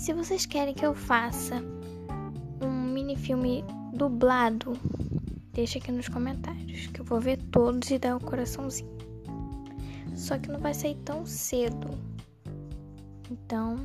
Se vocês querem que eu faça um mini filme dublado, deixa aqui nos comentários, que eu vou ver todos e dar um coraçãozinho. Só que não vai sair tão cedo. Então,